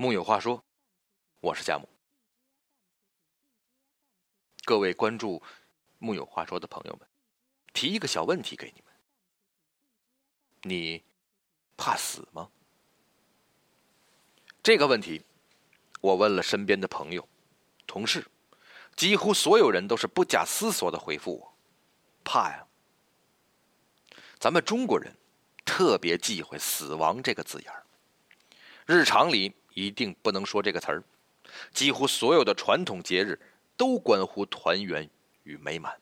木有话说，我是佳木。各位关注木有话说的朋友们，提一个小问题给你们：你怕死吗？这个问题，我问了身边的朋友、同事，几乎所有人都是不假思索的回复我：怕呀。咱们中国人特别忌讳“死亡”这个字眼儿，日常里。一定不能说这个词儿。几乎所有的传统节日都关乎团圆与美满，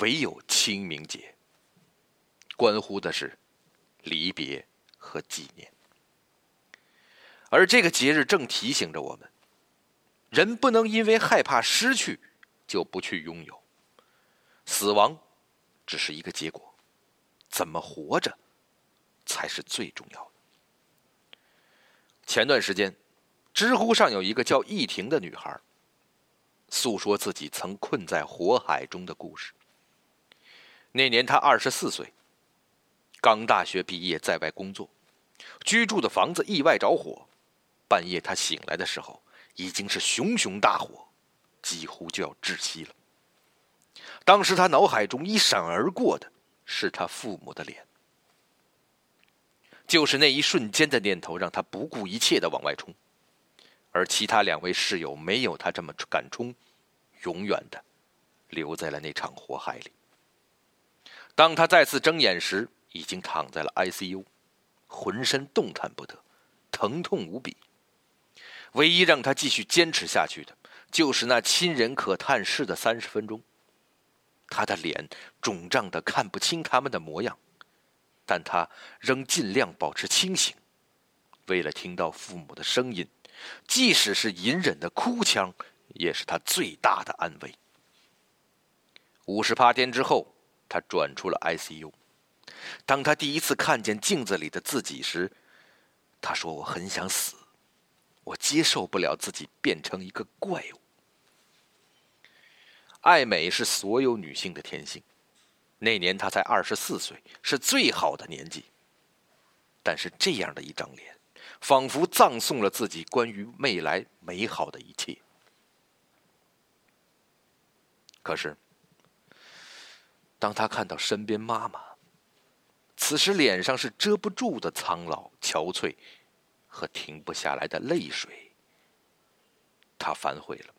唯有清明节关乎的是离别和纪念。而这个节日正提醒着我们：人不能因为害怕失去就不去拥有。死亡只是一个结果，怎么活着才是最重要的。前段时间，知乎上有一个叫易婷的女孩，诉说自己曾困在火海中的故事。那年她二十四岁，刚大学毕业，在外工作，居住的房子意外着火。半夜她醒来的时候，已经是熊熊大火，几乎就要窒息了。当时她脑海中一闪而过的是她父母的脸。就是那一瞬间的念头，让他不顾一切的往外冲，而其他两位室友没有他这么敢冲，永远的留在了那场火海里。当他再次睁眼时，已经躺在了 ICU，浑身动弹不得，疼痛无比。唯一让他继续坚持下去的，就是那亲人可探视的三十分钟。他的脸肿胀的看不清他们的模样。但他仍尽量保持清醒，为了听到父母的声音，即使是隐忍的哭腔，也是他最大的安慰。五十八天之后，他转出了 ICU。当他第一次看见镜子里的自己时，他说：“我很想死，我接受不了自己变成一个怪物。”爱美是所有女性的天性。那年他才二十四岁，是最好的年纪。但是这样的一张脸，仿佛葬送了自己关于未来美好的一切。可是，当他看到身边妈妈，此时脸上是遮不住的苍老、憔悴和停不下来的泪水，他反悔了。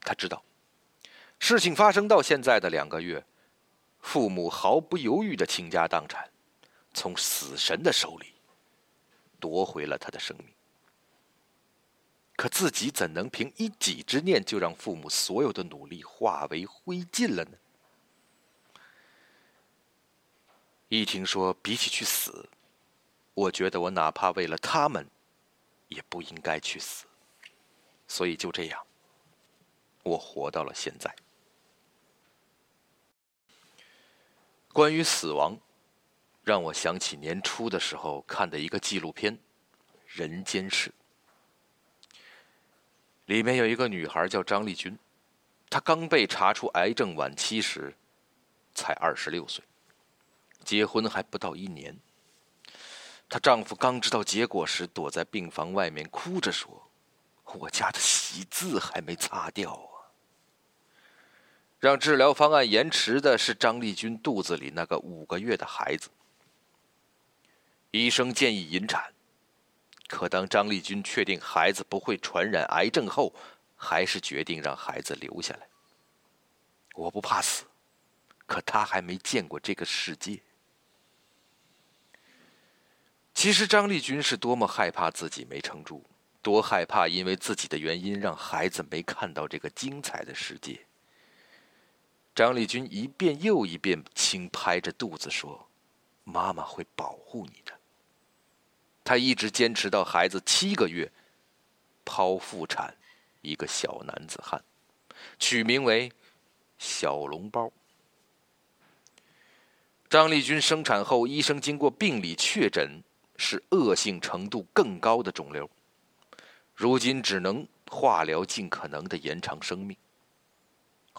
他知道。事情发生到现在的两个月，父母毫不犹豫的倾家荡产，从死神的手里夺回了他的生命。可自己怎能凭一己之念就让父母所有的努力化为灰烬了呢？一听说比起去死，我觉得我哪怕为了他们，也不应该去死。所以就这样，我活到了现在。关于死亡，让我想起年初的时候看的一个纪录片《人间世》。里面有一个女孩叫张丽君，她刚被查出癌症晚期时，才二十六岁，结婚还不到一年。她丈夫刚知道结果时，躲在病房外面哭着说：“我家的喜字还没擦掉啊。”让治疗方案延迟的是张丽君肚子里那个五个月的孩子。医生建议引产，可当张丽君确定孩子不会传染癌症后，还是决定让孩子留下来。我不怕死，可他还没见过这个世界。其实张丽君是多么害怕自己没撑住，多害怕因为自己的原因让孩子没看到这个精彩的世界。张丽君一遍又一遍轻拍着肚子说：“妈妈会保护你的。”她一直坚持到孩子七个月，剖腹产一个小男子汉，取名为“小笼包”。张丽君生产后，医生经过病理确诊是恶性程度更高的肿瘤，如今只能化疗，尽可能的延长生命。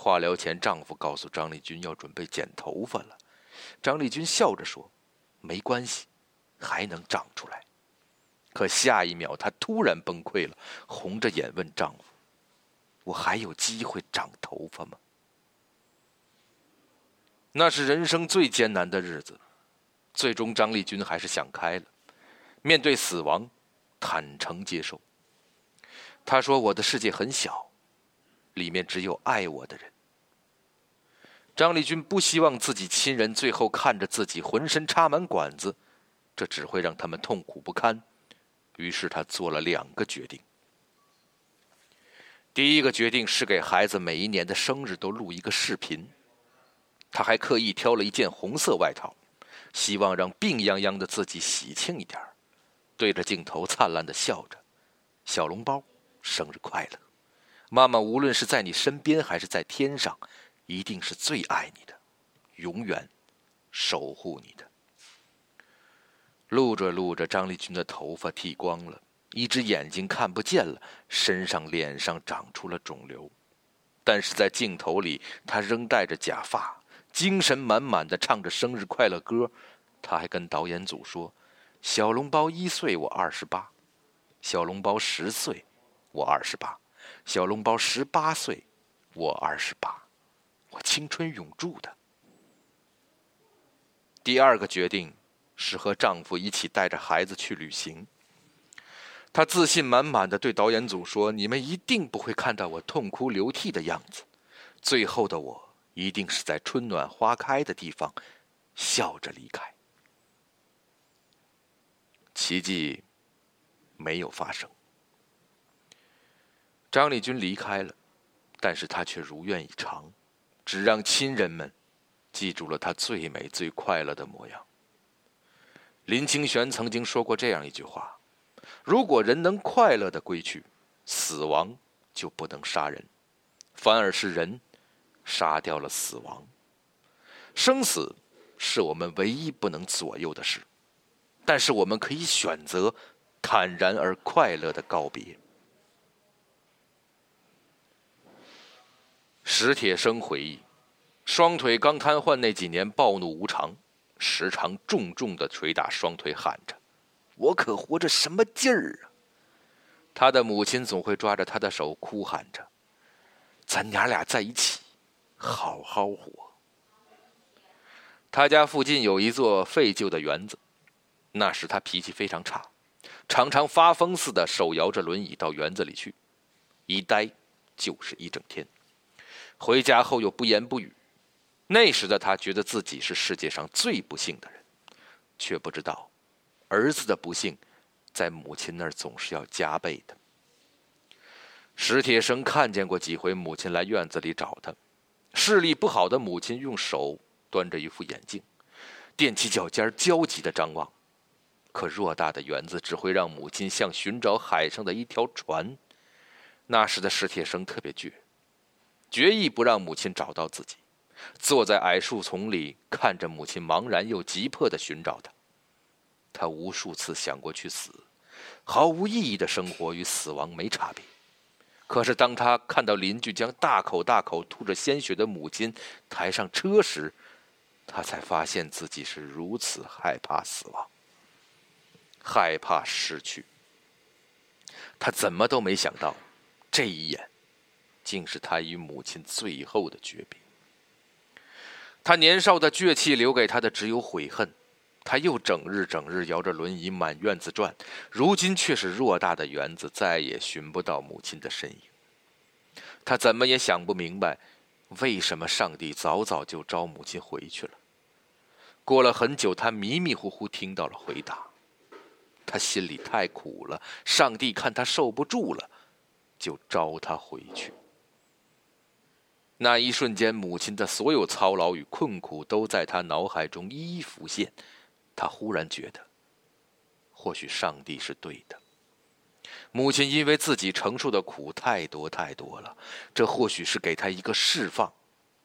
化疗前，丈夫告诉张丽君要准备剪头发了。张丽君笑着说：“没关系，还能长出来。可下一秒，她突然崩溃了，红着眼问丈夫：“我还有机会长头发吗？”那是人生最艰难的日子，最终张丽君还是想开了，面对死亡，坦诚接受。她说：“我的世界很小，里面只有爱我的人。”张丽君不希望自己亲人最后看着自己浑身插满管子，这只会让他们痛苦不堪。于是她做了两个决定。第一个决定是给孩子每一年的生日都录一个视频。他还刻意挑了一件红色外套，希望让病殃殃的自己喜庆一点对着镜头灿烂的笑着：“小笼包，生日快乐！妈妈无论是在你身边还是在天上，一定是最爱你的，永远守护你的。”录着录着，张丽君的头发剃光了，一只眼睛看不见了，身上、脸上长出了肿瘤，但是在镜头里，她仍戴着假发。精神满满的唱着生日快乐歌，他还跟导演组说：“小笼包一岁，我二十八；小笼包十岁，我二十八；小笼包十八岁，我二十八。我青春永驻的。”第二个决定是和丈夫一起带着孩子去旅行。她自信满满的对导演组说：“你们一定不会看到我痛哭流涕的样子，最后的我。”一定是在春暖花开的地方，笑着离开。奇迹没有发生，张丽君离开了，但是他却如愿以偿，只让亲人们记住了他最美最快乐的模样。林清玄曾经说过这样一句话：“如果人能快乐的归去，死亡就不能杀人，反而是人。”杀掉了死亡，生死是我们唯一不能左右的事，但是我们可以选择坦然而快乐的告别。史铁生回忆，双腿刚瘫痪那几年，暴怒无常，时常重重的捶打双腿，喊着：“我可活着什么劲儿啊！”他的母亲总会抓着他的手，哭喊着：“咱娘俩在一起。”好好活。他家附近有一座废旧的园子，那时他脾气非常差，常常发疯似的手摇着轮椅到园子里去，一待就是一整天。回家后又不言不语。那时的他觉得自己是世界上最不幸的人，却不知道儿子的不幸，在母亲那儿总是要加倍的。史铁生看见过几回母亲来院子里找他。视力不好的母亲用手端着一副眼镜，踮起脚尖焦急地张望。可偌大的园子只会让母亲像寻找海上的一条船。那时的史铁生特别倔，决意不让母亲找到自己，坐在矮树丛里看着母亲茫然又急迫地寻找他。他无数次想过去死，毫无意义的生活与死亡没差别。可是，当他看到邻居将大口大口吐着鲜血的母亲抬上车时，他才发现自己是如此害怕死亡，害怕失去。他怎么都没想到，这一眼，竟是他与母亲最后的诀别。他年少的倔气留给他的只有悔恨。他又整日整日摇着轮椅满院子转，如今却是偌大的园子再也寻不到母亲的身影。他怎么也想不明白，为什么上帝早早就招母亲回去了。过了很久，他迷迷糊糊听到了回答。他心里太苦了，上帝看他受不住了，就招他回去。那一瞬间，母亲的所有操劳与困苦都在他脑海中一一浮现。他忽然觉得，或许上帝是对的。母亲因为自己承受的苦太多太多了，这或许是给他一个释放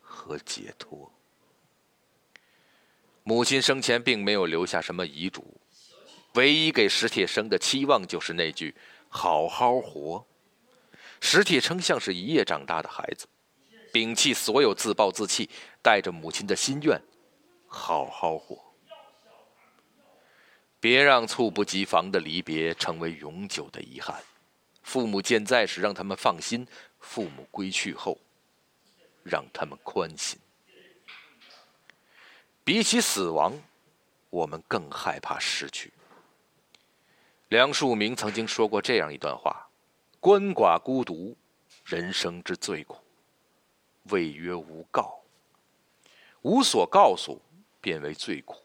和解脱。母亲生前并没有留下什么遗嘱，唯一给史铁生的期望就是那句“好好活”。史铁生像是一夜长大的孩子，摒弃所有自暴自弃，带着母亲的心愿，好好活。别让猝不及防的离别成为永久的遗憾。父母健在时，让他们放心；父母归去后，让他们宽心。比起死亡，我们更害怕失去。梁漱溟曾经说过这样一段话：“鳏寡孤独，人生之最苦。谓曰无告，无所告诉，便为最苦。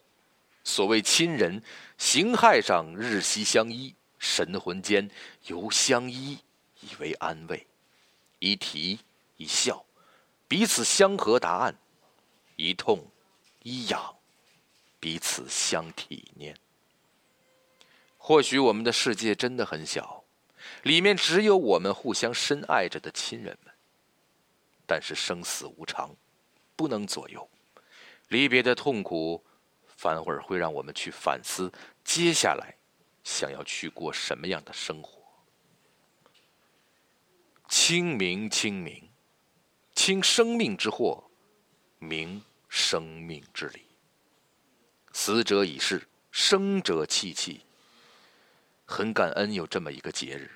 所谓亲人，形骸上日夕相依。”神魂间犹相依，以为安慰；一啼一笑，彼此相和答案；一痛一痒，彼此相体念。或许我们的世界真的很小，里面只有我们互相深爱着的亲人们。但是生死无常，不能左右。离别的痛苦，反而会让我们去反思接下来。想要去过什么样的生活？清明，清明，清生命之祸，明生命之理。死者已逝，生者戚戚。很感恩有这么一个节日，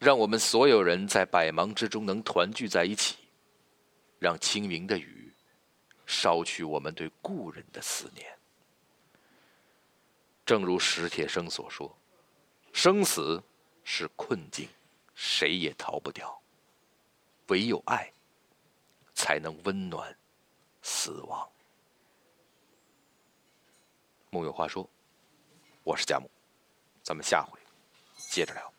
让我们所有人在百忙之中能团聚在一起，让清明的雨捎去我们对故人的思念。正如史铁生所说：“生死是困境，谁也逃不掉。唯有爱，才能温暖死亡。”木有话说，我是贾木，咱们下回接着聊。